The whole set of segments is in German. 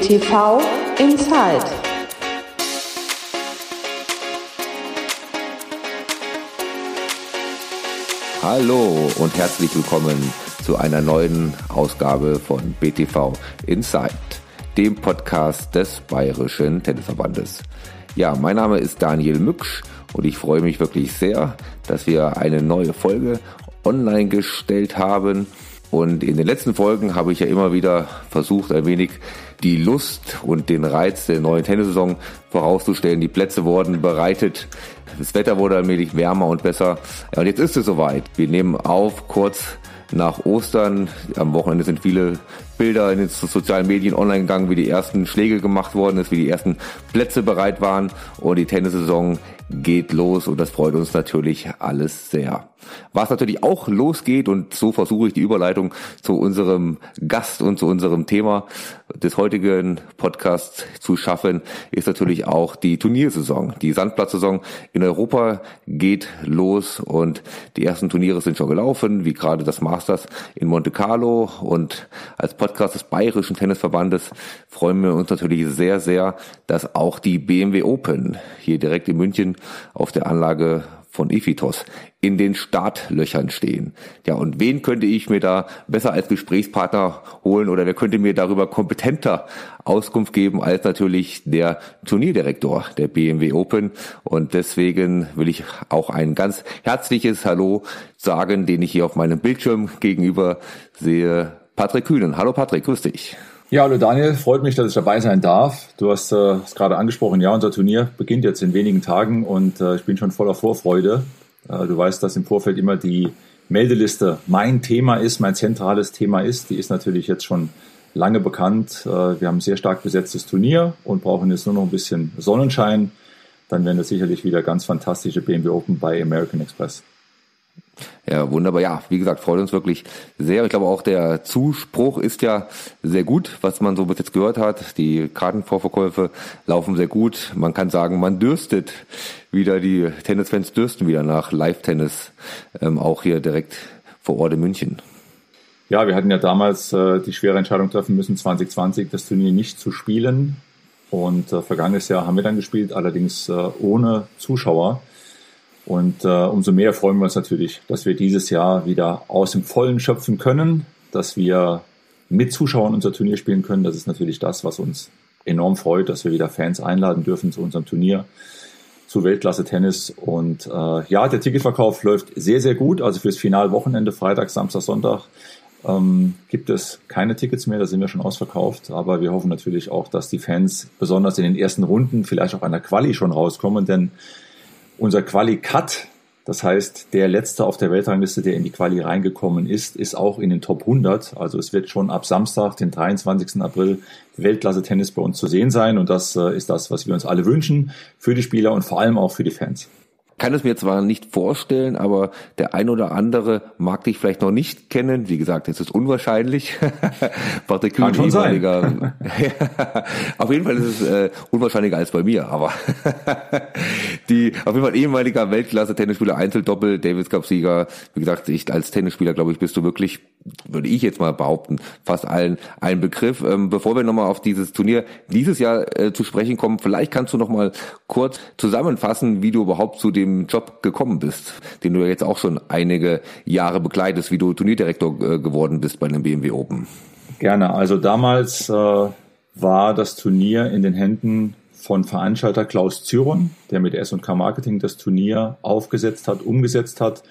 BTV Inside. Hallo und herzlich willkommen zu einer neuen Ausgabe von BTV Inside, dem Podcast des Bayerischen Tennisverbandes. Ja, mein Name ist Daniel Mücksch und ich freue mich wirklich sehr, dass wir eine neue Folge online gestellt haben. Und in den letzten Folgen habe ich ja immer wieder versucht, ein wenig die Lust und den Reiz der neuen Tennissaison vorauszustellen. Die Plätze wurden bereitet. Das Wetter wurde allmählich wärmer und besser. Und jetzt ist es soweit. Wir nehmen auf kurz nach Ostern. Am Wochenende sind viele Bilder in den sozialen Medien online gegangen, wie die ersten Schläge gemacht worden ist, wie die ersten Plätze bereit waren und die Tennissaison geht los und das freut uns natürlich alles sehr. Was natürlich auch losgeht und so versuche ich die Überleitung zu unserem Gast und zu unserem Thema des heutigen Podcasts zu schaffen, ist natürlich auch die Turniersaison. Die Sandplatzsaison in Europa geht los und die ersten Turniere sind schon gelaufen, wie gerade das Masters in Monte Carlo und als Podcast des Bayerischen Tennisverbandes freuen wir uns natürlich sehr, sehr, dass auch die BMW Open hier direkt in München auf der Anlage von Ephitos in den Startlöchern stehen. Ja, und wen könnte ich mir da besser als Gesprächspartner holen oder wer könnte mir darüber kompetenter Auskunft geben als natürlich der Turnierdirektor der BMW Open. Und deswegen will ich auch ein ganz herzliches Hallo sagen, den ich hier auf meinem Bildschirm gegenüber sehe. Patrick Kühnen. Hallo Patrick, grüß dich. Ja, hallo Daniel, freut mich, dass ich dabei sein darf. Du hast äh, es gerade angesprochen, ja, unser Turnier beginnt jetzt in wenigen Tagen und äh, ich bin schon voller Vorfreude. Äh, du weißt, dass im Vorfeld immer die Meldeliste mein Thema ist, mein zentrales Thema ist. Die ist natürlich jetzt schon lange bekannt. Äh, wir haben ein sehr stark besetztes Turnier und brauchen jetzt nur noch ein bisschen Sonnenschein. Dann werden das sicherlich wieder ganz fantastische BMW Open bei American Express. Ja, wunderbar. Ja, wie gesagt, freut uns wirklich sehr. Ich glaube auch der Zuspruch ist ja sehr gut, was man so bis jetzt gehört hat. Die Kartenvorverkäufe laufen sehr gut. Man kann sagen, man dürstet wieder, die Tennisfans dürsten wieder nach Live-Tennis, ähm, auch hier direkt vor Ort in München. Ja, wir hatten ja damals äh, die schwere Entscheidung treffen müssen, 2020 das Turnier nicht zu spielen. Und äh, vergangenes Jahr haben wir dann gespielt, allerdings äh, ohne Zuschauer. Und äh, umso mehr freuen wir uns natürlich, dass wir dieses Jahr wieder aus dem Vollen schöpfen können, dass wir mit Zuschauern unser Turnier spielen können. Das ist natürlich das, was uns enorm freut, dass wir wieder Fans einladen dürfen zu unserem Turnier, zu Weltklasse Tennis. Und äh, ja, der Ticketverkauf läuft sehr, sehr gut. Also fürs Finalwochenende, Freitag, Samstag, Sonntag, ähm, gibt es keine Tickets mehr, da sind wir schon ausverkauft. Aber wir hoffen natürlich auch, dass die Fans besonders in den ersten Runden vielleicht auch an der Quali schon rauskommen, denn unser Quali-Cut, das heißt, der letzte auf der Weltrangliste, der in die Quali reingekommen ist, ist auch in den Top 100. Also es wird schon ab Samstag, den 23. April, Weltklasse-Tennis bei uns zu sehen sein. Und das äh, ist das, was wir uns alle wünschen für die Spieler und vor allem auch für die Fans kann es mir zwar nicht vorstellen, aber der ein oder andere mag dich vielleicht noch nicht kennen. Wie gesagt, es ist unwahrscheinlich. Patrick Kühn, schon ehemaliger. auf jeden Fall ist es äh, unwahrscheinlicher als bei mir, aber die auf jeden Fall ehemaliger Weltklasse-Tennisspieler, Einzeldoppel, Davis Cup-Sieger. Wie gesagt, ich als Tennisspieler, glaube ich, bist du wirklich, würde ich jetzt mal behaupten, fast allen ein Begriff. Ähm, bevor wir nochmal auf dieses Turnier dieses Jahr äh, zu sprechen kommen, vielleicht kannst du noch mal kurz zusammenfassen, wie du überhaupt zu dem dem Job gekommen bist, den du jetzt auch schon einige Jahre begleitest, wie du Turnierdirektor äh, geworden bist bei einem BMW Open. Gerne. Also damals äh, war das Turnier in den Händen von Veranstalter Klaus Zyron, der mit S&K Marketing das Turnier aufgesetzt hat, umgesetzt hat.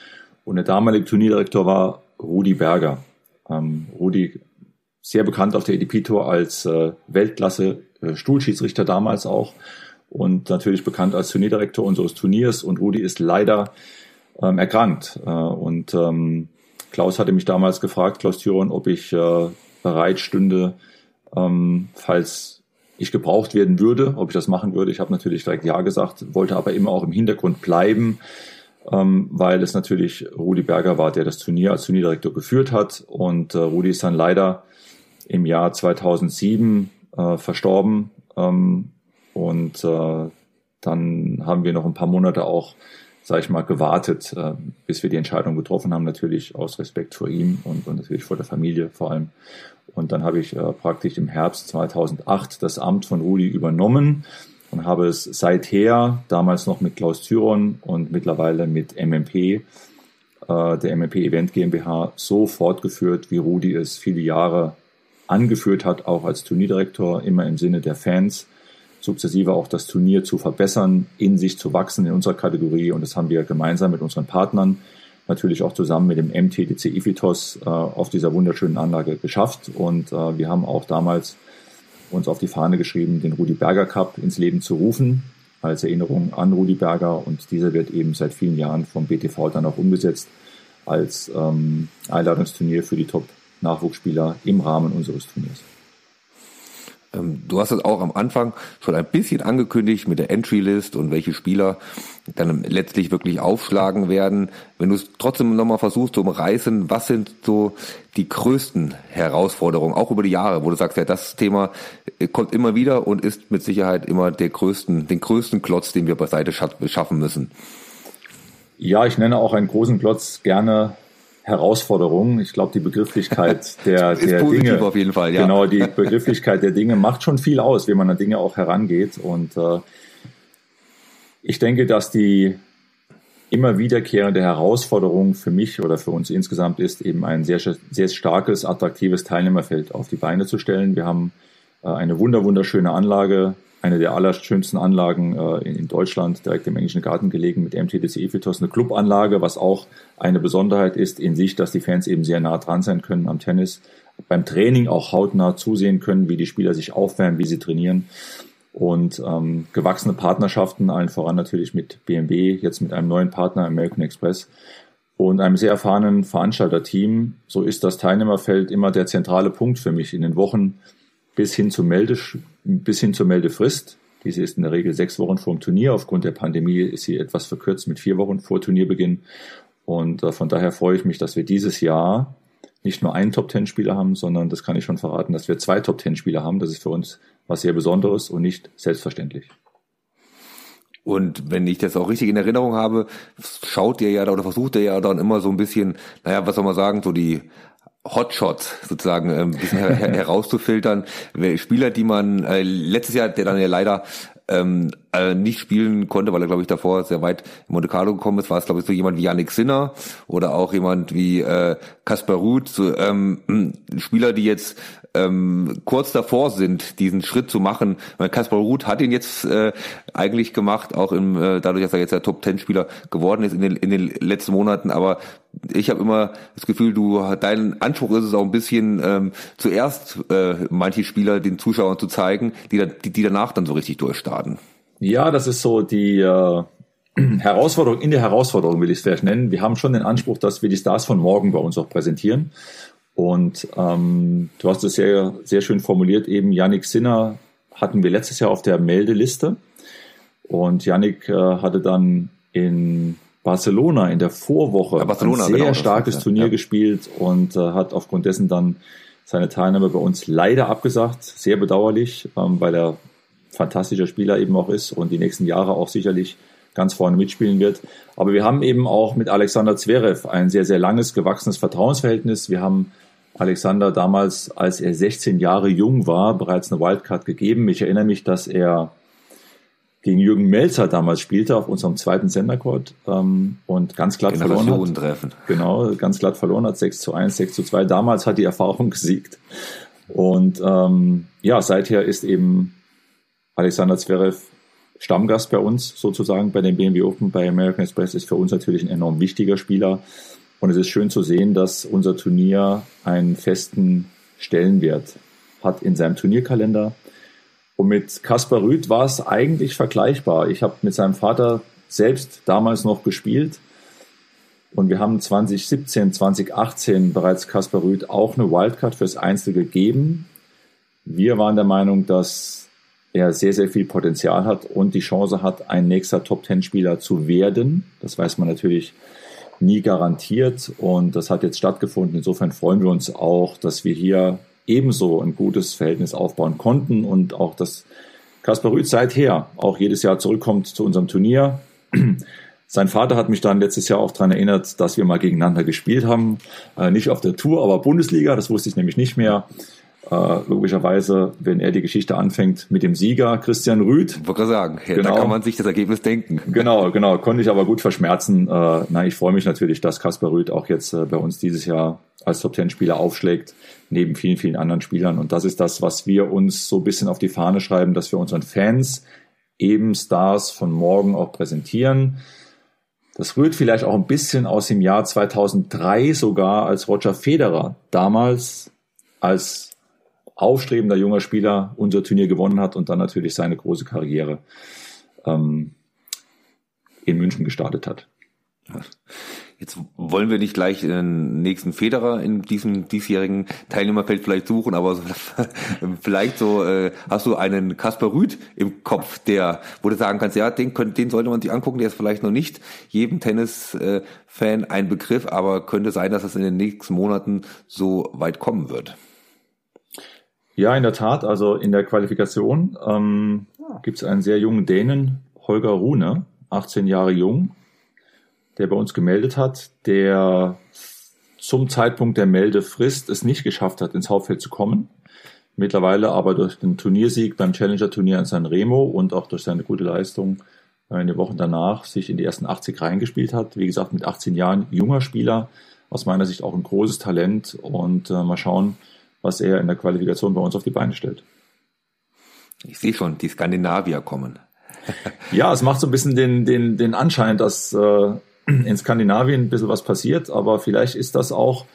Und der damalige Turnierdirektor war Rudi Berger. Ähm, Rudi, sehr bekannt auf der EDP Tour als äh, Weltklasse äh, damals auch und natürlich bekannt als Turnierdirektor unseres Turniers. Und Rudi ist leider ähm, erkrankt. Äh, und ähm, Klaus hatte mich damals gefragt, Klaus Thüron, ob ich äh, bereit stünde, ähm, falls ich gebraucht werden würde, ob ich das machen würde. Ich habe natürlich direkt Ja gesagt, wollte aber immer auch im Hintergrund bleiben, ähm, weil es natürlich Rudi Berger war, der das Turnier als Turnierdirektor geführt hat. Und äh, Rudi ist dann leider im Jahr 2007 äh, verstorben. Ähm, und äh, dann haben wir noch ein paar Monate auch sage ich mal, gewartet, äh, bis wir die Entscheidung getroffen haben, natürlich aus Respekt vor ihm und, und natürlich vor der Familie vor allem. Und dann habe ich äh, praktisch im Herbst 2008 das Amt von Rudi übernommen und habe es seither, damals noch mit Klaus Thyron und mittlerweile mit MMP, äh, der MMP Event GmbH, so fortgeführt, wie Rudi es viele Jahre angeführt hat, auch als Turnierdirektor, immer im Sinne der Fans, sukzessive auch das Turnier zu verbessern, in sich zu wachsen in unserer Kategorie. Und das haben wir gemeinsam mit unseren Partnern, natürlich auch zusammen mit dem MTDC Ifitos äh, auf dieser wunderschönen Anlage geschafft. Und äh, wir haben auch damals uns auf die Fahne geschrieben, den Rudi Berger Cup ins Leben zu rufen, als Erinnerung an Rudi Berger. Und dieser wird eben seit vielen Jahren vom BTV dann auch umgesetzt als ähm, Einladungsturnier für die Top-Nachwuchsspieler im Rahmen unseres Turniers. Ähm, du hast es auch am Anfang schon ein bisschen angekündigt mit der Entry-List und welche Spieler dann letztlich wirklich aufschlagen werden. Wenn du es trotzdem nochmal versuchst zu umreißen, was sind so die größten Herausforderungen, auch über die Jahre, wo du sagst, ja, das Thema äh, kommt immer wieder und ist mit Sicherheit immer der größten, den größten Klotz, den wir beiseite schaffen müssen? Ja, ich nenne auch einen großen Klotz gerne Herausforderung. Ich glaube, die Begrifflichkeit der, der Dinge, auf jeden Fall, ja. genau, die Begrifflichkeit der Dinge macht schon viel aus, wie man an Dinge auch herangeht. Und äh, ich denke, dass die immer wiederkehrende Herausforderung für mich oder für uns insgesamt ist, eben ein sehr, sehr starkes, attraktives Teilnehmerfeld auf die Beine zu stellen. Wir haben äh, eine wunder, wunderschöne Anlage eine der allerschönsten Anlagen äh, in, Deutschland, direkt im Englischen Garten gelegen mit MTDC Efitos, eine Clubanlage, was auch eine Besonderheit ist in sich, dass die Fans eben sehr nah dran sein können am Tennis, beim Training auch hautnah zusehen können, wie die Spieler sich aufwärmen, wie sie trainieren und ähm, gewachsene Partnerschaften, allen voran natürlich mit BMW, jetzt mit einem neuen Partner American Express und einem sehr erfahrenen Veranstalterteam. So ist das Teilnehmerfeld immer der zentrale Punkt für mich in den Wochen bis hin, zur Melde, bis hin zur Meldefrist. Diese ist in der Regel sechs Wochen vor dem Turnier. Aufgrund der Pandemie ist sie etwas verkürzt mit vier Wochen vor Turnierbeginn. Und äh, von daher freue ich mich, dass wir dieses Jahr nicht nur einen Top-Ten-Spieler haben, sondern das kann ich schon verraten, dass wir zwei Top-Ten-Spieler haben. Das ist für uns was sehr Besonderes und nicht selbstverständlich. Und wenn ich das auch richtig in Erinnerung habe, schaut ihr ja oder versucht ihr ja dann immer so ein bisschen, naja, was soll man sagen, so die Hotshots sozusagen äh, ein bisschen her herauszufiltern. Spieler, die man äh, letztes Jahr, der dann ja leider ähm, äh, nicht spielen konnte, weil er, glaube ich, davor sehr weit in Monte Carlo gekommen ist, war es, glaube ich, so jemand wie Yannick Sinner oder auch jemand wie äh, Kaspar Ruth, so, ähm, Spieler, die jetzt ähm, kurz davor sind, diesen Schritt zu machen. Weil Kaspar Ruth hat ihn jetzt äh, eigentlich gemacht, auch im, äh, dadurch, dass er jetzt der Top-Ten-Spieler geworden ist in den, in den letzten Monaten, aber ich habe immer das Gefühl, du dein Anspruch ist es auch ein bisschen ähm, zuerst äh, manche Spieler den Zuschauern zu zeigen, die, da, die, die danach dann so richtig durchstarten. Ja, das ist so die äh, Herausforderung in der Herausforderung, will ich es vielleicht nennen. Wir haben schon den Anspruch, dass wir die Stars von morgen bei uns auch präsentieren. Und ähm, du hast es sehr, sehr schön formuliert, eben Yannick Sinner hatten wir letztes Jahr auf der Meldeliste. Und Yannick äh, hatte dann in Barcelona in der Vorwoche ja, ein sehr genau, starkes das, Turnier ja. gespielt und äh, hat aufgrund dessen dann seine Teilnahme bei uns leider abgesagt. Sehr bedauerlich, ähm, weil er fantastischer Spieler eben auch ist und die nächsten Jahre auch sicherlich ganz vorne mitspielen wird. Aber wir haben eben auch mit Alexander Zverev ein sehr, sehr langes, gewachsenes Vertrauensverhältnis. Wir haben Alexander damals, als er 16 Jahre jung war, bereits eine Wildcard gegeben. Ich erinnere mich, dass er gegen Jürgen Melzer damals spielte auf unserem zweiten Sendercourt ähm, und ganz glatt verloren hat. Treffen. Genau, ganz glatt verloren hat, 6 zu 1, 6 zu 2. Damals hat die Erfahrung gesiegt. Und ähm, ja, seither ist eben Alexander Zverev Stammgast bei uns sozusagen bei den BMW Open, bei American Express ist für uns natürlich ein enorm wichtiger Spieler. Und es ist schön zu sehen, dass unser Turnier einen festen Stellenwert hat in seinem Turnierkalender. Und mit Kaspar Rüth war es eigentlich vergleichbar. Ich habe mit seinem Vater selbst damals noch gespielt. Und wir haben 2017, 2018 bereits Kaspar Rüth auch eine Wildcard fürs Einzel gegeben. Wir waren der Meinung, dass er sehr, sehr viel Potenzial hat und die Chance hat, ein nächster Top-10-Spieler zu werden. Das weiß man natürlich nie garantiert und das hat jetzt stattgefunden. Insofern freuen wir uns auch, dass wir hier ebenso ein gutes Verhältnis aufbauen konnten und auch, dass Kaspar Rüth seither auch jedes Jahr zurückkommt zu unserem Turnier. Sein Vater hat mich dann letztes Jahr auch daran erinnert, dass wir mal gegeneinander gespielt haben. Äh, nicht auf der Tour, aber Bundesliga, das wusste ich nämlich nicht mehr. Äh, logischerweise, wenn er die Geschichte anfängt mit dem Sieger Christian Rüth. Wollte sagen, ja, genau. da kann man sich das Ergebnis denken. Genau, genau, konnte ich aber gut verschmerzen. Äh, na, ich freue mich natürlich, dass Kaspar Rüth auch jetzt äh, bei uns dieses Jahr als Top Ten Spieler aufschlägt, neben vielen, vielen anderen Spielern. Und das ist das, was wir uns so ein bisschen auf die Fahne schreiben, dass wir unseren Fans eben Stars von morgen auch präsentieren. Das rührt vielleicht auch ein bisschen aus dem Jahr 2003 sogar, als Roger Federer damals als aufstrebender junger Spieler unser Turnier gewonnen hat und dann natürlich seine große Karriere ähm, in München gestartet hat. Jetzt wollen wir nicht gleich den nächsten Federer in diesem diesjährigen Teilnehmerfeld vielleicht suchen, aber so, vielleicht so äh, hast du einen Kasper Rüth im Kopf, der, wo du sagen kannst, ja, den, den sollte man sich angucken, der ist vielleicht noch nicht jedem Tennis-Fan ein Begriff, aber könnte sein, dass es in den nächsten Monaten so weit kommen wird. Ja, in der Tat. Also in der Qualifikation ähm, ah. gibt es einen sehr jungen Dänen, Holger Rune, 18 Jahre jung, der bei uns gemeldet hat, der zum Zeitpunkt der Meldefrist es nicht geschafft hat, ins Hauptfeld zu kommen. Mittlerweile aber durch den Turniersieg beim Challenger-Turnier in San Remo und auch durch seine gute Leistung in den Wochen danach sich in die ersten 80 reingespielt hat. Wie gesagt, mit 18 Jahren junger Spieler, aus meiner Sicht auch ein großes Talent und äh, mal schauen, was er in der Qualifikation bei uns auf die Beine stellt. Ich sehe schon, die Skandinavier kommen. ja, es macht so ein bisschen den, den, den Anschein, dass äh, in Skandinavien ein bisschen was passiert, aber vielleicht ist das auch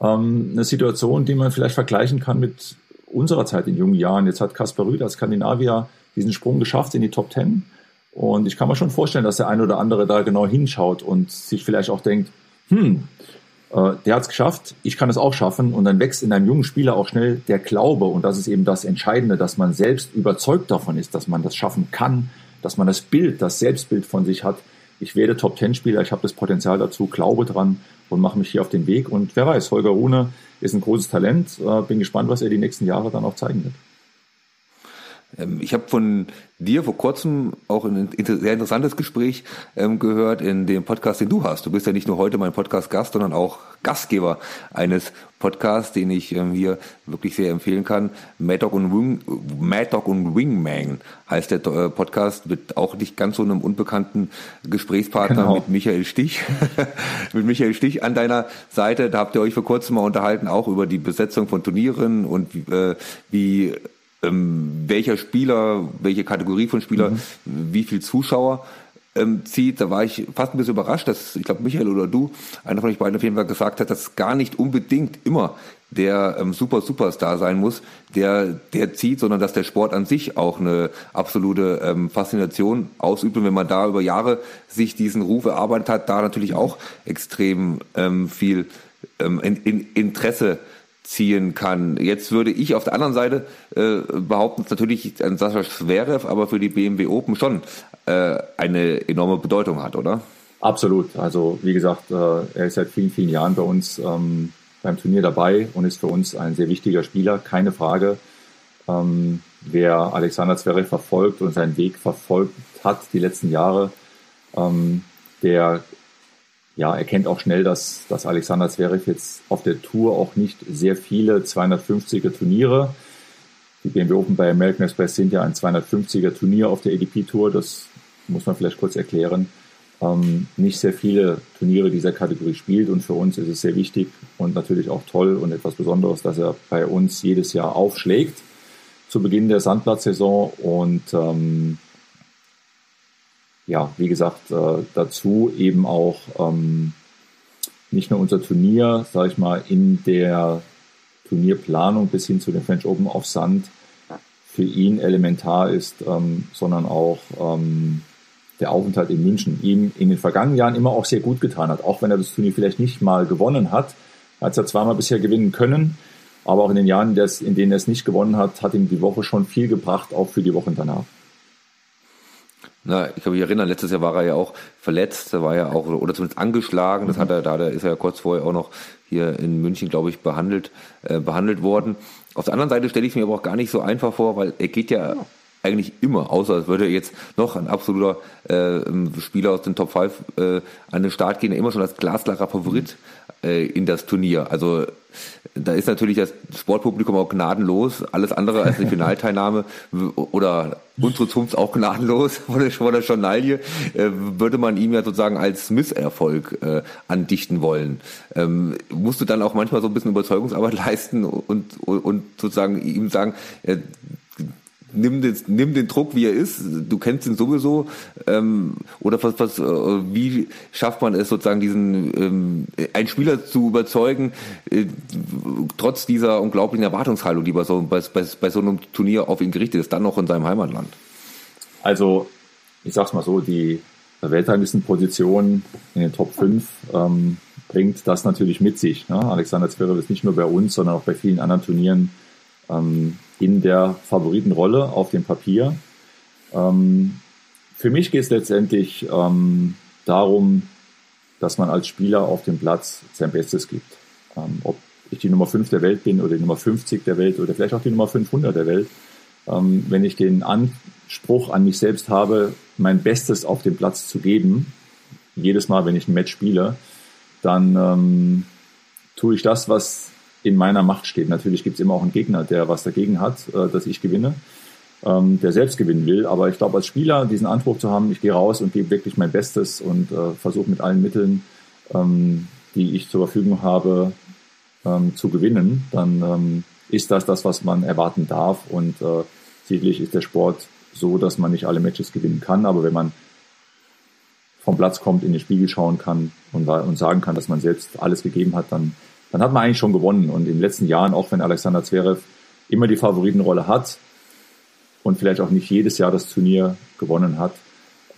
ähm, eine Situation, die man vielleicht vergleichen kann mit unserer Zeit in jungen Jahren. Jetzt hat Kaspar Rüd als Skandinavier diesen Sprung geschafft in die Top Ten. Und ich kann mir schon vorstellen, dass der eine oder andere da genau hinschaut und sich vielleicht auch denkt, hm, äh, der hat es geschafft, ich kann es auch schaffen und dann wächst in einem jungen Spieler auch schnell der Glaube und das ist eben das Entscheidende, dass man selbst überzeugt davon ist, dass man das schaffen kann, dass man das Bild, das Selbstbild von sich hat. Ich werde Top-Ten-Spieler, ich habe das Potenzial dazu, glaube dran und mache mich hier auf den Weg und wer weiß, Holger Rune ist ein großes Talent, äh, bin gespannt, was er die nächsten Jahre dann auch zeigen wird. Ähm, ich habe von dir vor kurzem auch ein sehr interessantes Gespräch ähm, gehört in dem Podcast, den du hast. Du bist ja nicht nur heute mein Podcast-Gast, sondern auch Gastgeber eines Podcasts, den ich ähm, hier wirklich sehr empfehlen kann. Mad Dog und, Wing, Mad Dog und Wingman heißt der äh, Podcast, mit auch nicht ganz so einem unbekannten Gesprächspartner genau. mit Michael Stich. mit Michael Stich an deiner Seite. Da habt ihr euch vor kurzem mal unterhalten, auch über die Besetzung von Turnieren und äh, wie ähm, welcher Spieler, welche Kategorie von Spieler, mhm. wie viel Zuschauer ähm, zieht. Da war ich fast ein bisschen überrascht, dass, ich glaube, Michael oder du, einer von euch beiden auf jeden Fall gesagt hat, dass gar nicht unbedingt immer der ähm, Super Superstar sein muss, der der zieht, sondern dass der Sport an sich auch eine absolute ähm, Faszination ausübt und wenn man da über Jahre sich diesen Ruf erarbeitet hat, da natürlich auch extrem ähm, viel ähm, in, in Interesse ziehen kann. Jetzt würde ich auf der anderen Seite äh, behaupten, dass natürlich ein Sascha Zverev aber für die BMW Open schon äh, eine enorme Bedeutung hat, oder? Absolut. Also wie gesagt, äh, er ist seit vielen, vielen Jahren bei uns ähm, beim Turnier dabei und ist für uns ein sehr wichtiger Spieler, keine Frage. Ähm, wer Alexander Zverev verfolgt und seinen Weg verfolgt hat die letzten Jahre, ähm, der ja, erkennt auch schnell, dass, dass Alexander Zverev jetzt auf der Tour auch nicht sehr viele 250er Turniere. Die BMW Open bei American Express sind ja ein 250er Turnier auf der ADP Tour. Das muss man vielleicht kurz erklären. Ähm, nicht sehr viele Turniere dieser Kategorie spielt und für uns ist es sehr wichtig und natürlich auch toll und etwas Besonderes, dass er bei uns jedes Jahr aufschlägt zu Beginn der Sandplatzsaison und ähm, ja, wie gesagt, äh, dazu eben auch ähm, nicht nur unser Turnier, sage ich mal, in der Turnierplanung bis hin zu den French Open auf Sand für ihn elementar ist, ähm, sondern auch ähm, der Aufenthalt in München ihm in den vergangenen Jahren immer auch sehr gut getan hat. Auch wenn er das Turnier vielleicht nicht mal gewonnen hat, hat er zweimal bisher gewinnen können, aber auch in den Jahren, in denen er es nicht gewonnen hat, hat ihm die Woche schon viel gebracht, auch für die Wochen danach. Na, ich kann mich erinnern, letztes Jahr war er ja auch verletzt, da war ja auch, oder zumindest angeschlagen, das hat er da, da ist er ja kurz vorher auch noch hier in München, glaube ich, behandelt, äh, behandelt worden. Auf der anderen Seite stelle ich mir aber auch gar nicht so einfach vor, weil er geht ja eigentlich immer, außer es würde jetzt noch ein absoluter äh, Spieler aus den Top 5 äh, an den Start gehen, immer schon als glasklarer Favorit äh, in das Turnier. Also da ist natürlich das Sportpublikum auch gnadenlos. Alles andere als eine Finalteilnahme oder unsere Zunft auch gnadenlos von der, von der Journalie, äh, würde man ihm ja sozusagen als Misserfolg äh, andichten wollen. Ähm, musst du dann auch manchmal so ein bisschen Überzeugungsarbeit leisten und, und sozusagen ihm sagen, äh, nimm den, nimm den Druck, wie er ist. Du kennst ihn sowieso. Ähm, oder was, was, äh, wie schafft man es sozusagen, diesen ähm, einen Spieler zu überzeugen, äh, trotz dieser unglaublichen Erwartungshaltung, die bei so, bei, bei, bei so einem Turnier auf ihn gerichtet ist, dann noch in seinem Heimatland? Also, ich sag's mal so, die Weltranglistenposition in den Top 5 ähm, bringt das natürlich mit sich. Ne? Alexander Zverev ist nicht nur bei uns, sondern auch bei vielen anderen Turnieren ähm, in der Favoritenrolle auf dem Papier. Ähm, für mich geht es letztendlich ähm, darum, dass man als Spieler auf dem Platz sein Bestes gibt. Ähm, ob ich die Nummer 5 der Welt bin oder die Nummer 50 der Welt oder vielleicht auch die Nummer 500 der Welt. Ähm, wenn ich den Anspruch an mich selbst habe, mein Bestes auf dem Platz zu geben, jedes Mal, wenn ich ein Match spiele, dann ähm, tue ich das, was in meiner Macht steht. Natürlich gibt es immer auch einen Gegner, der was dagegen hat, äh, dass ich gewinne, ähm, der selbst gewinnen will. Aber ich glaube, als Spieler diesen Anspruch zu haben, ich gehe raus und gebe wirklich mein Bestes und äh, versuche mit allen Mitteln, ähm, die ich zur Verfügung habe, ähm, zu gewinnen, dann ähm, ist das das, was man erwarten darf. Und äh, sicherlich ist der Sport so, dass man nicht alle Matches gewinnen kann. Aber wenn man vom Platz kommt, in den Spiegel schauen kann und, und sagen kann, dass man selbst alles gegeben hat, dann dann hat man eigentlich schon gewonnen. Und in den letzten Jahren, auch wenn Alexander Zverev immer die Favoritenrolle hat und vielleicht auch nicht jedes Jahr das Turnier gewonnen hat,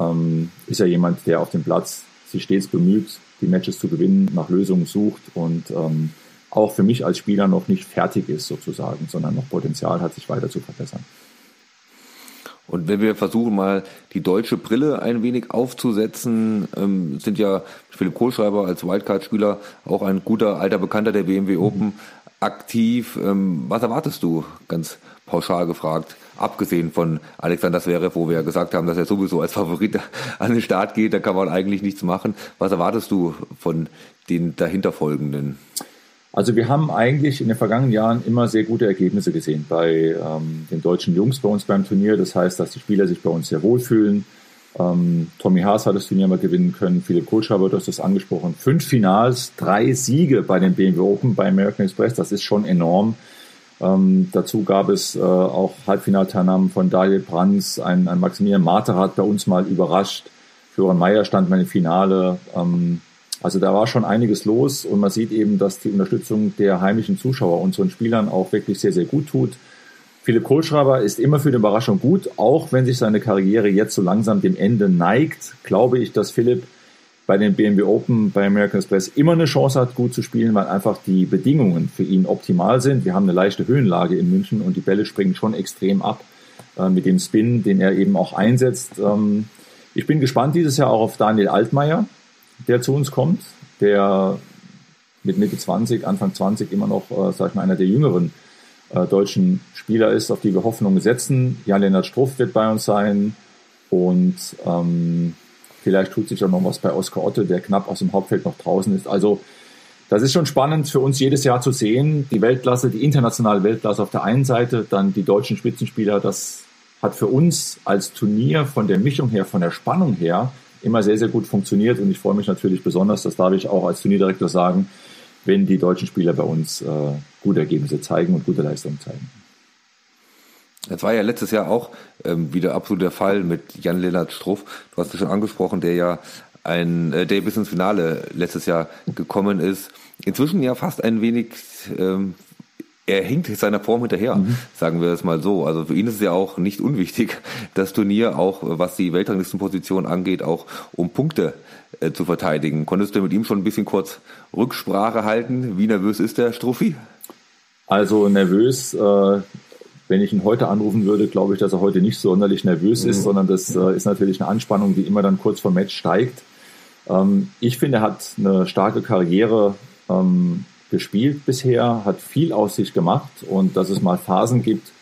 ähm, ist er jemand, der auf dem Platz sich stets bemüht, die Matches zu gewinnen, nach Lösungen sucht und ähm, auch für mich als Spieler noch nicht fertig ist sozusagen, sondern noch Potenzial hat, sich weiter zu verbessern. Und wenn wir versuchen, mal die deutsche Brille ein wenig aufzusetzen, ähm, sind ja Philipp Kohlschreiber als Wildcard-Spieler auch ein guter alter Bekannter der BMW Open mhm. aktiv. Ähm, was erwartest du, ganz pauschal gefragt, abgesehen von Alexander Zverev, wo wir ja gesagt haben, dass er sowieso als Favorit an den Start geht, da kann man eigentlich nichts machen. Was erwartest du von den dahinterfolgenden? Also wir haben eigentlich in den vergangenen Jahren immer sehr gute Ergebnisse gesehen bei ähm, den deutschen Jungs bei uns beim Turnier. Das heißt, dass die Spieler sich bei uns sehr wohlfühlen. Ähm, Tommy Haas hat das Turnier mal gewinnen können. Philipp Kohlschreiber hat das angesprochen. Fünf Finals, drei Siege bei den BMW Open bei American Express. Das ist schon enorm. Ähm, dazu gab es äh, auch Halbfinalteilnahmen von Daniel Brands. Ein, ein Maximilian Marter hat bei uns mal überrascht. Florian Mayer stand mal im Finale. Ähm, also da war schon einiges los und man sieht eben, dass die Unterstützung der heimischen Zuschauer unseren Spielern auch wirklich sehr, sehr gut tut. Philipp Kohlschreiber ist immer für die Überraschung gut, auch wenn sich seine Karriere jetzt so langsam dem Ende neigt, glaube ich, dass Philipp bei den BMW Open, bei American Express immer eine Chance hat, gut zu spielen, weil einfach die Bedingungen für ihn optimal sind. Wir haben eine leichte Höhenlage in München und die Bälle springen schon extrem ab äh, mit dem Spin, den er eben auch einsetzt. Ähm, ich bin gespannt dieses Jahr auch auf Daniel Altmaier, der zu uns kommt, der mit Mitte 20, Anfang 20 immer noch, äh, sag ich mal, einer der jüngeren äh, deutschen Spieler ist, auf die wir Hoffnungen setzen. Jan-Lennart Struff wird bei uns sein und ähm, vielleicht tut sich auch noch was bei Oskar Otte, der knapp aus dem Hauptfeld noch draußen ist. Also das ist schon spannend für uns jedes Jahr zu sehen. Die Weltklasse, die internationale Weltklasse auf der einen Seite, dann die deutschen Spitzenspieler. Das hat für uns als Turnier von der Mischung her, von der Spannung her immer sehr, sehr gut funktioniert und ich freue mich natürlich besonders, das darf ich auch als Turnierdirektor sagen, wenn die deutschen Spieler bei uns äh, gute Ergebnisse zeigen und gute Leistungen zeigen. Das war ja letztes Jahr auch ähm, wieder absolut der Fall mit Jan-Lennart Struff. Du hast es schon angesprochen, der ja ein, äh, der bis ins Finale letztes Jahr gekommen ist. Inzwischen ja fast ein wenig ähm, er hinkt seiner Form hinterher, mhm. sagen wir es mal so. Also für ihn ist es ja auch nicht unwichtig, das Turnier auch, was die Weltranglistenposition angeht, auch um Punkte äh, zu verteidigen. Konntest du mit ihm schon ein bisschen kurz Rücksprache halten? Wie nervös ist der Struffi? Also nervös, äh, wenn ich ihn heute anrufen würde, glaube ich, dass er heute nicht sonderlich nervös mhm. ist, sondern das äh, ist natürlich eine Anspannung, die immer dann kurz vor Match steigt. Ähm, ich finde, er hat eine starke Karriere ähm, gespielt bisher, hat viel aus sich gemacht und dass es mal Phasen gibt,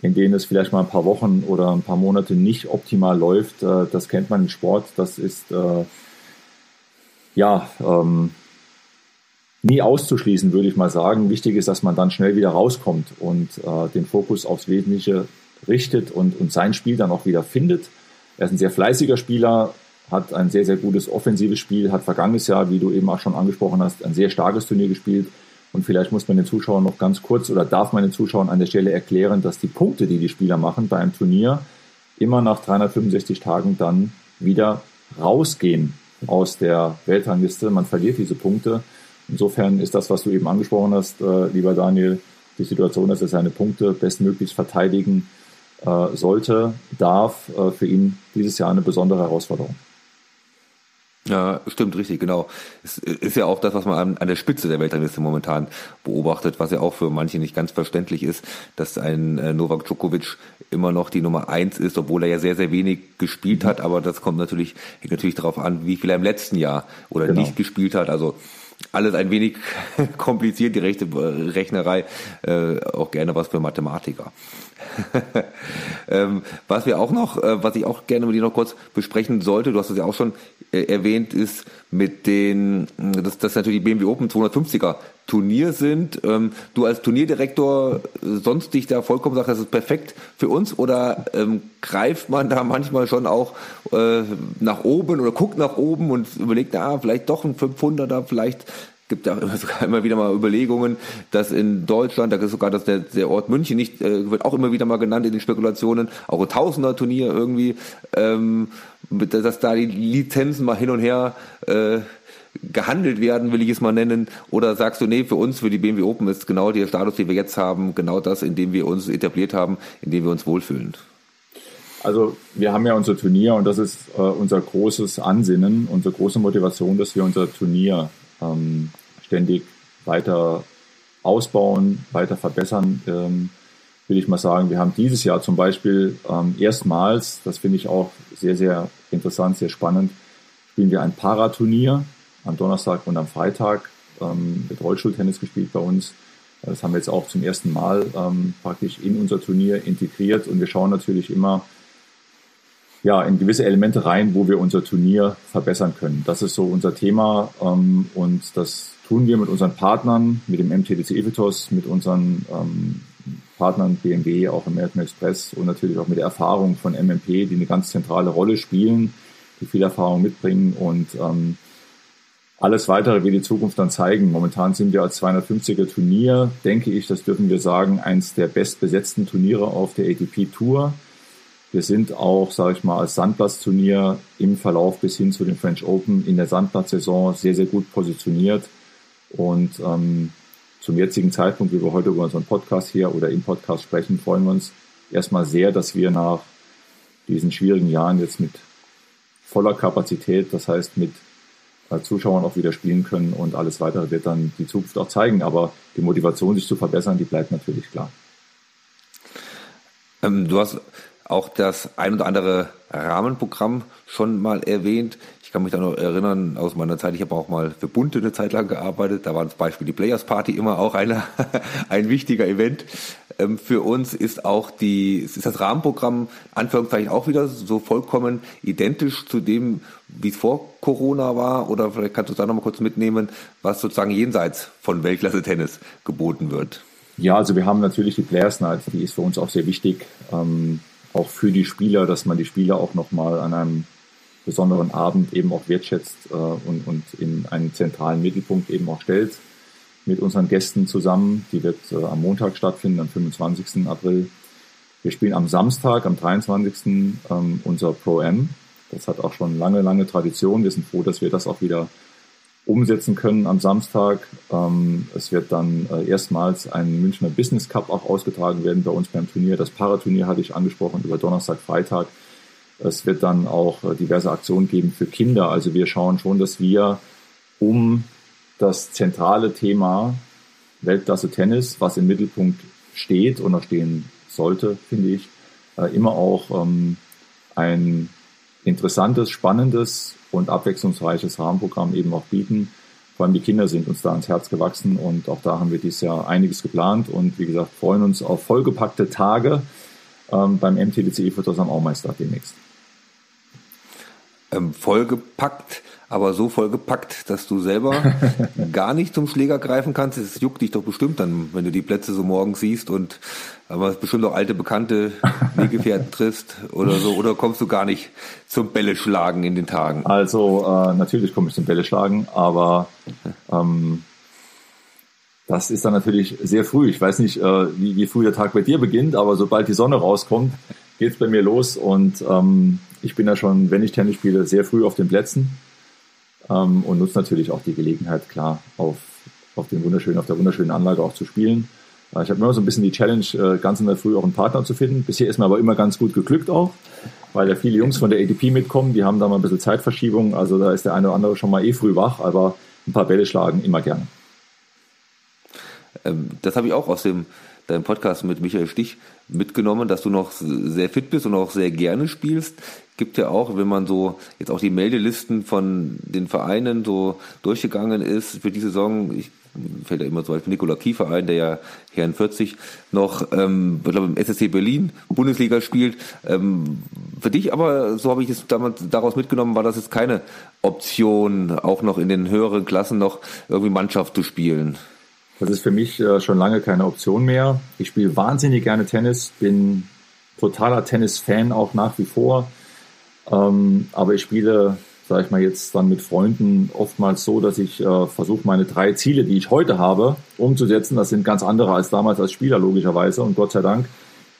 in denen es vielleicht mal ein paar Wochen oder ein paar Monate nicht optimal läuft. Äh, das kennt man im Sport. Das ist äh, ja ähm, nie auszuschließen, würde ich mal sagen. Wichtig ist, dass man dann schnell wieder rauskommt und äh, den Fokus aufs Wesentliche richtet und, und sein Spiel dann auch wieder findet. Er ist ein sehr fleißiger Spieler, hat ein sehr, sehr gutes offensives Spiel, hat vergangenes Jahr, wie du eben auch schon angesprochen hast, ein sehr starkes Turnier gespielt. Und vielleicht muss man den Zuschauern noch ganz kurz oder darf man den Zuschauern an der Stelle erklären, dass die Punkte, die die Spieler machen bei einem Turnier, immer nach 365 Tagen dann wieder rausgehen aus der Weltrangliste. Man verliert diese Punkte. Insofern ist das, was du eben angesprochen hast, äh, lieber Daniel, die Situation, dass er seine Punkte bestmöglichst verteidigen äh, sollte, darf, äh, für ihn dieses Jahr eine besondere Herausforderung. Ja, stimmt, richtig, genau. Es ist ja auch das, was man an, an der Spitze der Weltrangliste momentan beobachtet, was ja auch für manche nicht ganz verständlich ist, dass ein äh, Novak Djokovic immer noch die Nummer eins ist, obwohl er ja sehr, sehr wenig gespielt hat. Aber das kommt natürlich, hängt natürlich darauf an, wie viel er im letzten Jahr oder genau. nicht gespielt hat. Also alles ein wenig kompliziert, die rechte Rechnerei, äh, auch gerne was für Mathematiker. ähm, was wir auch noch, äh, was ich auch gerne mit dir noch kurz besprechen sollte, du hast es ja auch schon äh, erwähnt, ist mit den, dass das natürlich die BMW Open 250er Turnier sind. Ähm, du als Turnierdirektor äh, sonst dich da vollkommen sagst, das ist perfekt für uns oder ähm, greift man da manchmal schon auch äh, nach oben oder guckt nach oben und überlegt, na, vielleicht doch ein 500er, vielleicht gibt ja immer, sogar immer wieder mal Überlegungen, dass in Deutschland, da ist sogar dass der, der Ort München nicht, äh, wird auch immer wieder mal genannt in den Spekulationen, auch ein Tausender-Turnier irgendwie, ähm, dass da die Lizenzen mal hin und her äh, gehandelt werden, will ich es mal nennen? Oder sagst du, nee, für uns, für die BMW Open ist genau der Status, den wir jetzt haben, genau das, in dem wir uns etabliert haben, in dem wir uns wohlfühlen? Also wir haben ja unser Turnier und das ist äh, unser großes Ansinnen, unsere große Motivation, dass wir unser Turnier ähm, ständig weiter ausbauen, weiter verbessern, ähm, will ich mal sagen. Wir haben dieses Jahr zum Beispiel ähm, erstmals, das finde ich auch sehr, sehr interessant, sehr spannend, spielen wir ein Paraturnier am Donnerstag und am Freitag. Ähm, wird Rollstuhltennis gespielt bei uns. Das haben wir jetzt auch zum ersten Mal ähm, praktisch in unser Turnier integriert und wir schauen natürlich immer, ja, in gewisse Elemente rein, wo wir unser Turnier verbessern können. Das ist so unser Thema ähm, und das tun wir mit unseren Partnern, mit dem MTDC Evitos, mit unseren ähm, Partnern BMW, auch American Express und natürlich auch mit der Erfahrung von MMP, die eine ganz zentrale Rolle spielen, die viel Erfahrung mitbringen und ähm, alles weitere wird die Zukunft dann zeigen. Momentan sind wir als 250er Turnier, denke ich, das dürfen wir sagen, eins der bestbesetzten Turniere auf der ATP Tour. Wir sind auch, sage ich mal, als Sandplatzturnier im Verlauf bis hin zu den French Open in der Sandplatzsaison sehr, sehr gut positioniert. Und ähm, zum jetzigen Zeitpunkt, wie wir heute über unseren Podcast hier oder im Podcast sprechen, freuen wir uns erstmal sehr, dass wir nach diesen schwierigen Jahren jetzt mit voller Kapazität, das heißt mit Zuschauern auch wieder spielen können und alles weitere wird dann die Zukunft auch zeigen. Aber die Motivation, sich zu verbessern, die bleibt natürlich klar. Ähm, du hast auch das ein oder andere Rahmenprogramm schon mal erwähnt. Ich kann mich da noch erinnern aus meiner Zeit, ich habe auch mal für Bunte eine Zeit lang gearbeitet. Da war zum Beispiel die Players Party immer auch eine, ein wichtiger Event. Ähm, für uns ist auch die, ist das Rahmenprogramm Anführungszeichen auch wieder so vollkommen identisch zu dem, wie es vor Corona war. Oder vielleicht kannst du da noch mal kurz mitnehmen, was sozusagen jenseits von Weltklasse Tennis geboten wird. Ja, also wir haben natürlich die Players Night, die ist für uns auch sehr wichtig. Ähm auch für die Spieler, dass man die Spieler auch nochmal an einem besonderen Abend eben auch wertschätzt äh, und, und in einen zentralen Mittelpunkt eben auch stellt mit unseren Gästen zusammen. Die wird äh, am Montag stattfinden, am 25. April. Wir spielen am Samstag, am 23. Ähm, unser Pro-M. Das hat auch schon lange, lange Tradition. Wir sind froh, dass wir das auch wieder umsetzen können am Samstag. Ähm, es wird dann äh, erstmals ein Münchner Business Cup auch ausgetragen werden bei uns beim Turnier. Das Paraturnier hatte ich angesprochen über Donnerstag, Freitag. Es wird dann auch äh, diverse Aktionen geben für Kinder. Also wir schauen schon, dass wir um das zentrale Thema Weltklasse Tennis, was im Mittelpunkt steht noch stehen sollte, finde ich, äh, immer auch ähm, ein interessantes, spannendes und abwechslungsreiches Rahmenprogramm eben auch bieten. Vor allem die Kinder sind uns da ans Herz gewachsen und auch da haben wir dieses Jahr einiges geplant und wie gesagt freuen uns auf vollgepackte Tage ähm, beim MTDC Fotos am Aumeister demnächst. Ähm, vollgepackt, aber so vollgepackt, dass du selber gar nicht zum Schläger greifen kannst. Es juckt dich doch bestimmt dann, wenn du die Plätze so morgens siehst und aber bestimmt auch alte Bekannte, Weggefährten triffst oder so. Oder kommst du gar nicht zum Bälle schlagen in den Tagen? Also äh, natürlich komme ich zum Bälle schlagen, aber ähm, das ist dann natürlich sehr früh. Ich weiß nicht, äh, wie, wie früh der Tag bei dir beginnt, aber sobald die Sonne rauskommt, geht's bei mir los und ähm, ich bin ja schon, wenn ich Tennis spiele, sehr früh auf den Plätzen ähm, und nutze natürlich auch die Gelegenheit, klar, auf, auf, den wunderschönen, auf der wunderschönen Anlage auch zu spielen. Äh, ich habe immer so ein bisschen die Challenge, äh, ganz in der Früh auch einen Partner zu finden. Bisher ist mir aber immer ganz gut geglückt auch, weil ja viele Jungs von der ATP mitkommen, die haben da mal ein bisschen Zeitverschiebung, also da ist der eine oder andere schon mal eh früh wach, aber ein paar Bälle schlagen immer gerne. Ähm, das habe ich auch aus dem deinem Podcast mit Michael Stich mitgenommen, dass du noch sehr fit bist und auch sehr gerne spielst gibt ja auch, wenn man so jetzt auch die Meldelisten von den Vereinen so durchgegangen ist für die Saison, ich fällt ja immer zum Beispiel Nikola Kiefer ein, der ja Herrn 40 noch, ähm, ich glaube im SSC Berlin Bundesliga spielt. Ähm, für dich aber, so habe ich es damals daraus mitgenommen, war das jetzt keine Option, auch noch in den höheren Klassen noch irgendwie Mannschaft zu spielen. Das ist für mich äh, schon lange keine Option mehr. Ich spiele wahnsinnig gerne Tennis, bin totaler Tennis-Fan auch nach wie vor. Ähm, aber ich spiele, sage ich mal jetzt dann mit Freunden oftmals so, dass ich äh, versuche, meine drei Ziele, die ich heute habe, umzusetzen. Das sind ganz andere als damals als Spieler logischerweise und Gott sei Dank.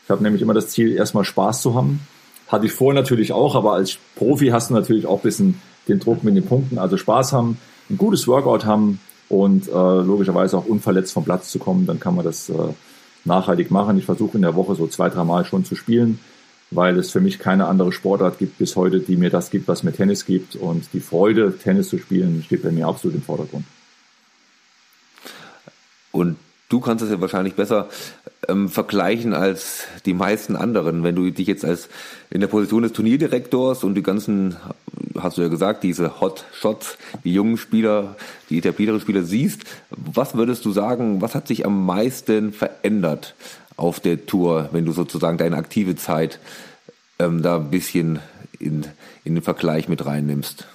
Ich habe nämlich immer das Ziel, erstmal Spaß zu haben. Hatte ich vorher natürlich auch, aber als Profi hast du natürlich auch ein bisschen den Druck mit den Punkten. Also Spaß haben, ein gutes Workout haben und äh, logischerweise auch unverletzt vom Platz zu kommen. Dann kann man das äh, nachhaltig machen. Ich versuche in der Woche so zwei, drei Mal schon zu spielen weil es für mich keine andere Sportart gibt bis heute, die mir das gibt, was mir Tennis gibt. Und die Freude, Tennis zu spielen, steht bei mir absolut im Vordergrund. Und du kannst es ja wahrscheinlich besser ähm, vergleichen als die meisten anderen. Wenn du dich jetzt als in der Position des Turnierdirektors und die ganzen, hast du ja gesagt, diese Hot Shots, die jungen Spieler, die etablierten Spieler siehst, was würdest du sagen, was hat sich am meisten verändert auf der Tour, wenn du sozusagen deine aktive Zeit ähm, da ein bisschen in, in den Vergleich mit reinnimmst?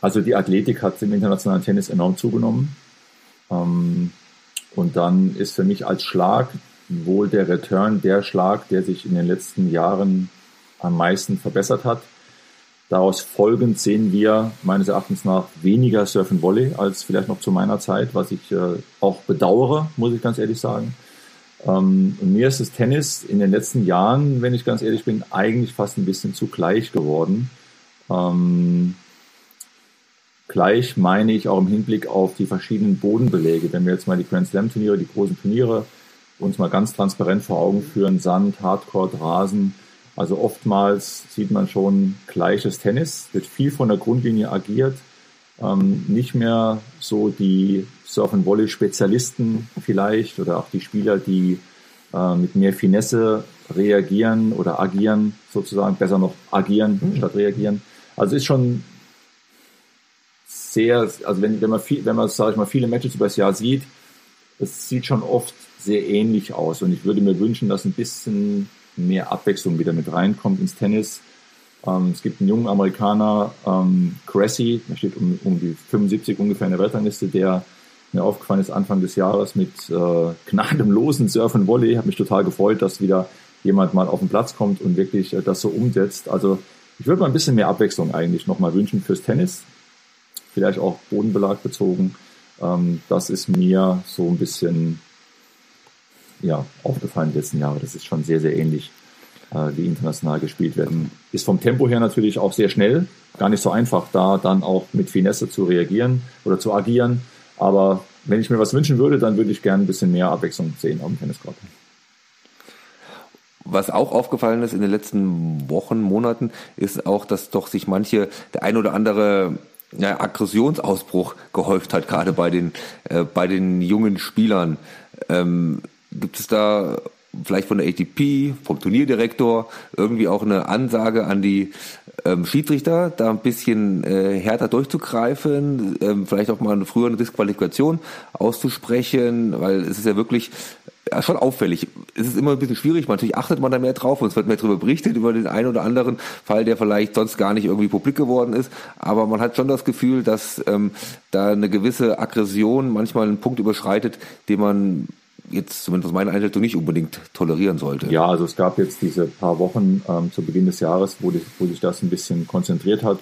Also die Athletik hat im internationalen Tennis enorm zugenommen. Ähm, und dann ist für mich als Schlag wohl der Return der Schlag, der sich in den letzten Jahren am meisten verbessert hat. Daraus folgend sehen wir meines Erachtens nach weniger Surf and Volley als vielleicht noch zu meiner Zeit, was ich äh, auch bedauere, muss ich ganz ehrlich sagen. Ähm, und mir ist das Tennis in den letzten Jahren, wenn ich ganz ehrlich bin, eigentlich fast ein bisschen zu gleich geworden. Ähm, gleich meine ich auch im Hinblick auf die verschiedenen Bodenbeläge. Wenn wir jetzt mal die Grand Slam Turniere, die großen Turniere uns mal ganz transparent vor Augen führen, Sand, Hardcore, Rasen. Also oftmals sieht man schon gleiches Tennis, wird viel von der Grundlinie agiert, ähm, nicht mehr so die Surf and Volley Spezialisten vielleicht oder auch die Spieler, die äh, mit mehr Finesse reagieren oder agieren, sozusagen besser noch agieren mhm. statt reagieren. Also ist schon sehr, also wenn, wenn man viel, wenn man, sage ich mal, viele Matches über das Jahr sieht, es sieht schon oft sehr ähnlich aus. Und ich würde mir wünschen, dass ein bisschen mehr Abwechslung wieder mit reinkommt ins Tennis. Ähm, es gibt einen jungen Amerikaner, ähm, Cressy, der steht um, um die 75 ungefähr in der Weltrangliste, der mir aufgefallen ist Anfang des Jahres mit äh, gnadenlosen Surf und Volley. Hat mich total gefreut, dass wieder jemand mal auf den Platz kommt und wirklich äh, das so umsetzt. Also ich würde mal ein bisschen mehr Abwechslung eigentlich nochmal wünschen fürs Tennis. Vielleicht auch Bodenbelag bezogen. Ähm, das ist mir so ein bisschen ja, aufgefallen die letzten Jahre. Das ist schon sehr, sehr ähnlich, äh, wie international gespielt werden. Ist vom Tempo her natürlich auch sehr schnell. Gar nicht so einfach, da dann auch mit Finesse zu reagieren oder zu agieren. Aber wenn ich mir was wünschen würde, dann würde ich gerne ein bisschen mehr Abwechslung sehen auf dem Tenniscourt. Was auch aufgefallen ist in den letzten Wochen, Monaten, ist auch, dass doch sich manche, der ein oder andere ja, Aggressionsausbruch gehäuft hat, gerade bei den, äh, bei den jungen Spielern. Ähm, gibt es da vielleicht von der ATP, vom Turnierdirektor, irgendwie auch eine Ansage an die ähm, Schiedsrichter, da ein bisschen äh, härter durchzugreifen, ähm, vielleicht auch mal eine frühere Disqualifikation auszusprechen, weil es ist ja wirklich ja, schon auffällig. Es ist immer ein bisschen schwierig, natürlich achtet man da mehr drauf und es wird mehr darüber berichtet, über den einen oder anderen Fall, der vielleicht sonst gar nicht irgendwie publik geworden ist. Aber man hat schon das Gefühl, dass ähm, da eine gewisse Aggression manchmal einen Punkt überschreitet, den man jetzt zumindest aus meiner Einschätzung nicht unbedingt tolerieren sollte. Ja, also es gab jetzt diese paar Wochen ähm, zu Beginn des Jahres, wo, die, wo sich das ein bisschen konzentriert hat.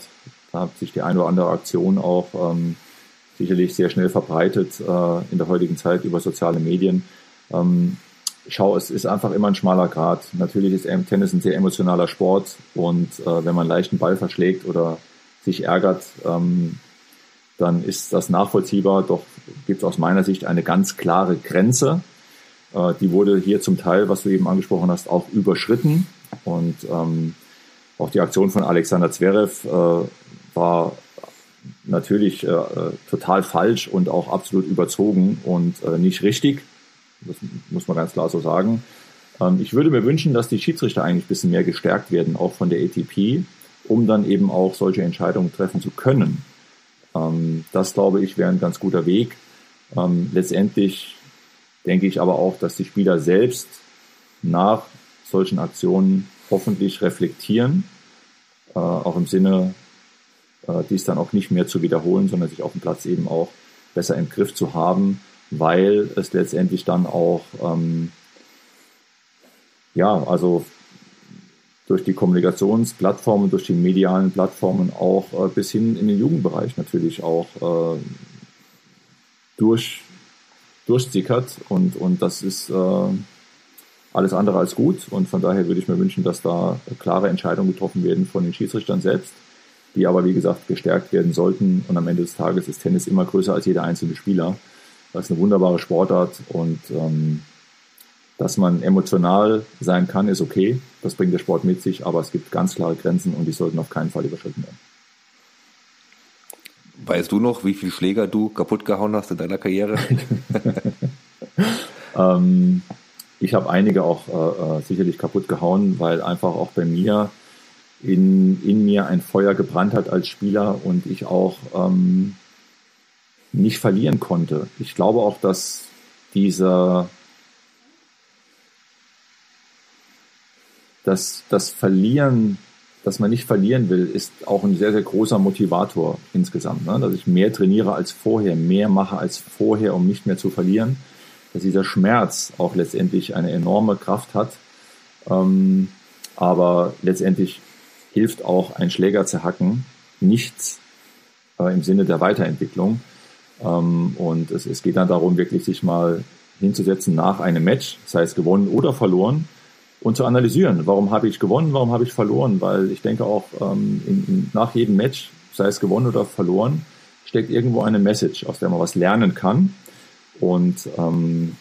Da hat sich die eine oder andere Aktion auch ähm, sicherlich sehr schnell verbreitet äh, in der heutigen Zeit über soziale Medien. Ähm, schau, es ist einfach immer ein schmaler Grad. Natürlich ist Tennis ein sehr emotionaler Sport und äh, wenn man leichten Ball verschlägt oder sich ärgert, ähm, dann ist das nachvollziehbar. Doch gibt es aus meiner Sicht eine ganz klare Grenze. Äh, die wurde hier zum Teil, was du eben angesprochen hast, auch überschritten. Und ähm, auch die Aktion von Alexander Zverev äh, war natürlich äh, total falsch und auch absolut überzogen und äh, nicht richtig. Das muss man ganz klar so sagen. Ähm, ich würde mir wünschen, dass die Schiedsrichter eigentlich ein bisschen mehr gestärkt werden, auch von der ATP, um dann eben auch solche Entscheidungen treffen zu können. Ähm, das, glaube ich, wäre ein ganz guter Weg. Ähm, letztendlich denke ich aber auch, dass die Spieler selbst nach solchen Aktionen hoffentlich reflektieren, äh, auch im Sinne, äh, dies dann auch nicht mehr zu wiederholen, sondern sich auf dem Platz eben auch besser im Griff zu haben, weil es letztendlich dann auch, ähm, ja, also durch die Kommunikationsplattformen, durch die medialen Plattformen auch äh, bis hin in den Jugendbereich natürlich auch äh, durch, durchsickert und, und das ist äh, alles andere als gut und von daher würde ich mir wünschen, dass da klare Entscheidungen getroffen werden von den Schiedsrichtern selbst, die aber wie gesagt gestärkt werden sollten und am Ende des Tages ist Tennis immer größer als jeder einzelne Spieler. Das ist eine wunderbare Sportart und ähm, dass man emotional sein kann, ist okay. Das bringt der Sport mit sich, aber es gibt ganz klare Grenzen und die sollten auf keinen Fall überschritten werden. Weißt du noch, wie viele Schläger du kaputt gehauen hast in deiner Karriere? ähm, ich habe einige auch äh, äh, sicherlich kaputt gehauen, weil einfach auch bei mir in, in mir ein Feuer gebrannt hat als Spieler und ich auch ähm, nicht verlieren konnte. Ich glaube auch, dass dieser dass das Verlieren, dass man nicht verlieren will, ist auch ein sehr, sehr großer Motivator insgesamt. Ne? Dass ich mehr trainiere als vorher, mehr mache als vorher, um nicht mehr zu verlieren. Dass dieser Schmerz auch letztendlich eine enorme Kraft hat. Ähm, aber letztendlich hilft auch ein Schläger zu hacken nichts äh, im Sinne der Weiterentwicklung. Ähm, und es, es geht dann darum, wirklich sich mal hinzusetzen nach einem Match, sei es gewonnen oder verloren, und zu analysieren, warum habe ich gewonnen, warum habe ich verloren, weil ich denke auch ähm, in, in, nach jedem Match, sei es gewonnen oder verloren, steckt irgendwo eine Message, aus der man was lernen kann. Und ähm,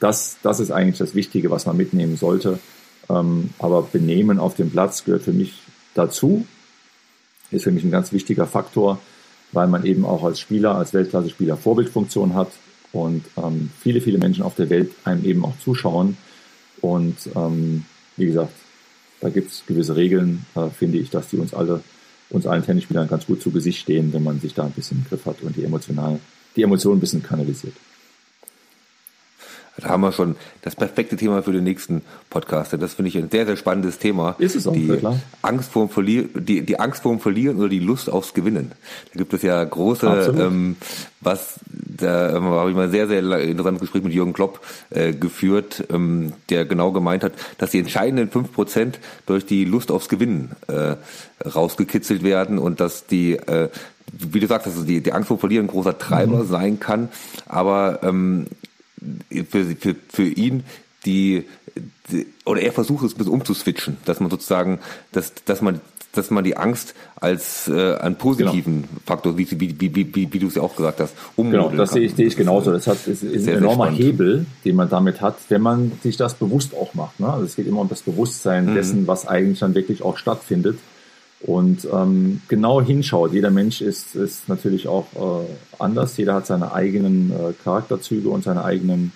das, das ist eigentlich das Wichtige, was man mitnehmen sollte. Ähm, aber Benehmen auf dem Platz gehört für mich dazu, ist für mich ein ganz wichtiger Faktor, weil man eben auch als Spieler, als Weltklasse-Spieler Vorbildfunktion hat und ähm, viele, viele Menschen auf der Welt einem eben auch zuschauen und ähm, wie gesagt, da gibt es gewisse Regeln, äh, finde ich, dass die uns alle, uns allen Tennisspielern ganz gut zu Gesicht stehen, wenn man sich da ein bisschen im Griff hat und die emotional, die Emotionen ein bisschen kanalisiert. Da haben wir schon das perfekte Thema für den nächsten Podcast. Das finde ich ein sehr, sehr spannendes Thema. Ist es auch, die klar. Angst vorm Verlieren, die, die Angst vorm Verlieren oder die Lust aufs Gewinnen. Da gibt es ja große, ähm, was, da ähm, habe ich mal sehr, sehr interessantes Gespräch mit Jürgen Klopp äh, geführt, ähm, der genau gemeint hat, dass die entscheidenden fünf Prozent durch die Lust aufs Gewinnen äh, rausgekitzelt werden und dass die äh, wie du sagst, also die, die Angst vor Verlieren ein großer Treiber mhm. sein kann, aber ähm, für, für, für ihn die, die, oder er versucht es ein bisschen umzuswitchen, dass man sozusagen, dass, dass man dass man die Angst als äh, einen positiven genau. Faktor, wie, wie, wie, wie, wie du es ja auch gesagt hast, ummodeln Genau, das sehe ich, sehe ich genauso. Das hat, ist, ist sehr, ein enormer Hebel, den man damit hat, wenn man sich das bewusst auch macht. Ne? Also es geht immer um das Bewusstsein mhm. dessen, was eigentlich dann wirklich auch stattfindet. Und ähm, genau hinschaut. Jeder Mensch ist, ist natürlich auch äh, anders. Jeder hat seine eigenen äh, Charakterzüge und seine eigenen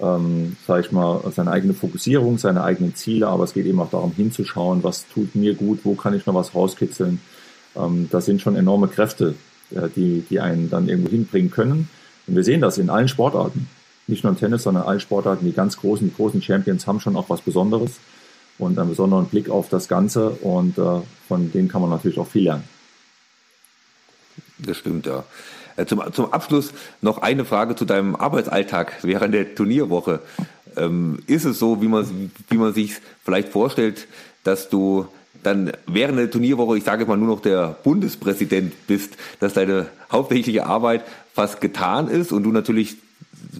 ähm, sage ich mal, seine eigene Fokussierung, seine eigenen Ziele, aber es geht eben auch darum hinzuschauen, was tut mir gut, wo kann ich noch was rauskitzeln. Ähm, das sind schon enorme Kräfte, äh, die, die einen dann irgendwo hinbringen können. Und wir sehen das in allen Sportarten. Nicht nur im Tennis, sondern in allen Sportarten. Die ganz großen, die großen Champions haben schon auch was Besonderes und einen besonderen Blick auf das Ganze und äh, von denen kann man natürlich auch viel lernen. Das stimmt, ja. Äh, zum, zum Abschluss noch eine Frage zu deinem Arbeitsalltag während der Turnierwoche. Ähm, ist es so, wie man, wie man sich vielleicht vorstellt, dass du dann während der Turnierwoche, ich sage mal nur noch der Bundespräsident bist, dass deine hauptsächliche Arbeit fast getan ist und du natürlich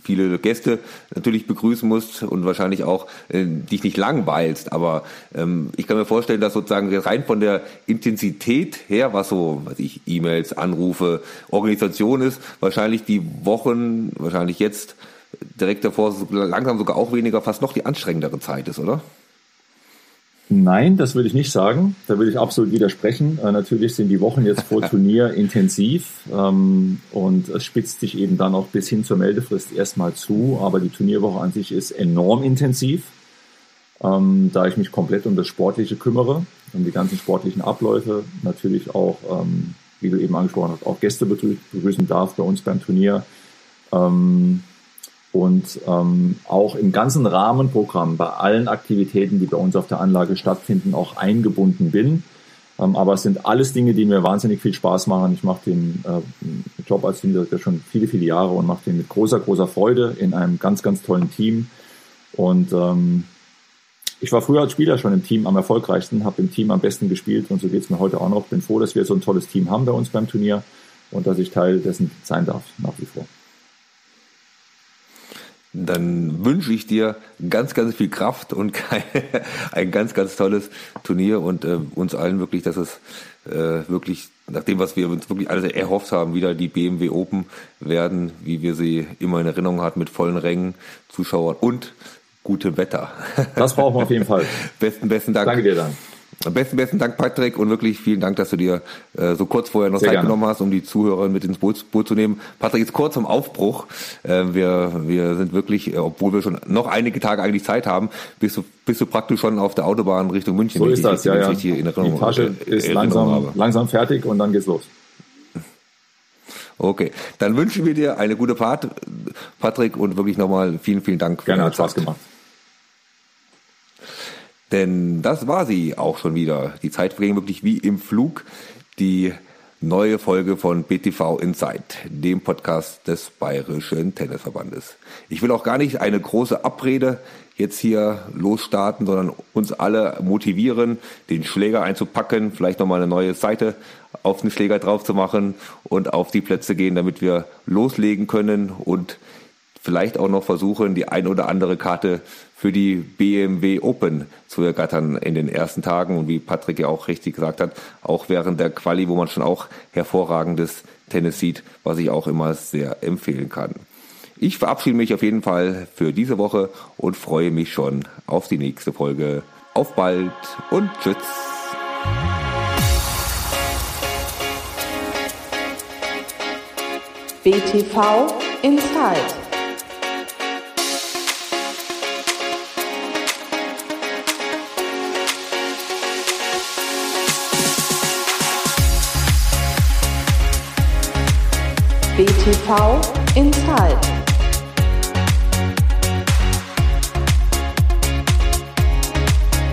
viele Gäste natürlich begrüßen musst und wahrscheinlich auch äh, dich nicht langweilst. Aber ähm, ich kann mir vorstellen, dass sozusagen rein von der Intensität her, was so, was ich, E-Mails, Anrufe, Organisation ist, wahrscheinlich die Wochen, wahrscheinlich jetzt direkt davor langsam sogar auch weniger, fast noch die anstrengendere Zeit ist, oder? Nein, das würde ich nicht sagen. Da würde ich absolut widersprechen. Äh, natürlich sind die Wochen jetzt vor Turnier intensiv ähm, und es spitzt sich eben dann auch bis hin zur Meldefrist erstmal zu. Aber die Turnierwoche an sich ist enorm intensiv, ähm, da ich mich komplett um das Sportliche kümmere, um die ganzen sportlichen Abläufe. Natürlich auch, ähm, wie du eben angesprochen hast, auch Gäste begrüßen darf bei uns beim Turnier. Ähm, und ähm, auch im ganzen Rahmenprogramm bei allen Aktivitäten, die bei uns auf der Anlage stattfinden, auch eingebunden bin. Ähm, aber es sind alles Dinge, die mir wahnsinnig viel Spaß machen. Ich mache den äh, Job als Teamdirektor schon viele, viele Jahre und mache den mit großer, großer Freude in einem ganz, ganz tollen Team. Und ähm, ich war früher als Spieler schon im Team am erfolgreichsten, habe im Team am besten gespielt und so geht's mir heute auch noch. Bin froh, dass wir so ein tolles Team haben bei uns beim Turnier und dass ich Teil dessen sein darf, nach wie vor dann wünsche ich dir ganz, ganz viel Kraft und ein ganz, ganz tolles Turnier und äh, uns allen wirklich, dass es äh, wirklich nach dem, was wir uns wirklich alles erhofft haben, wieder die BMW Open werden, wie wir sie immer in Erinnerung hatten, mit vollen Rängen, Zuschauern und gutem Wetter. Das brauchen wir auf jeden Fall. besten, besten Dank. Danke dir dann. Besten, besten Dank, Patrick, und wirklich vielen Dank, dass du dir äh, so kurz vorher noch Sehr Zeit gerne. genommen hast, um die Zuhörer mit ins Boot, Boot zu nehmen. Patrick, jetzt kurz zum Aufbruch. Äh, wir, wir sind wirklich, äh, obwohl wir schon noch einige Tage eigentlich Zeit haben, bist du, bist du praktisch schon auf der Autobahn Richtung München. So ist das, ja, ja. Die Tasche äh, ist langsam, langsam fertig und dann geht's los. Okay, dann wünschen wir dir eine gute Fahrt, Patrick, und wirklich nochmal vielen, vielen Dank. Gerne, hat Spaß gemacht. Denn das war sie auch schon wieder. Die Zeit verging wirklich wie im Flug. Die neue Folge von BTV Insight, dem Podcast des Bayerischen Tennisverbandes. Ich will auch gar nicht eine große Abrede jetzt hier losstarten, sondern uns alle motivieren, den Schläger einzupacken, vielleicht nochmal eine neue Seite auf den Schläger drauf zu machen und auf die Plätze gehen, damit wir loslegen können und vielleicht auch noch versuchen, die ein oder andere Karte für die BMW Open zu ergattern in den ersten Tagen und wie Patrick ja auch richtig gesagt hat, auch während der Quali, wo man schon auch hervorragendes Tennis sieht, was ich auch immer sehr empfehlen kann. Ich verabschiede mich auf jeden Fall für diese Woche und freue mich schon auf die nächste Folge. Auf bald und tschüss. BTV Inside. BTV Inside.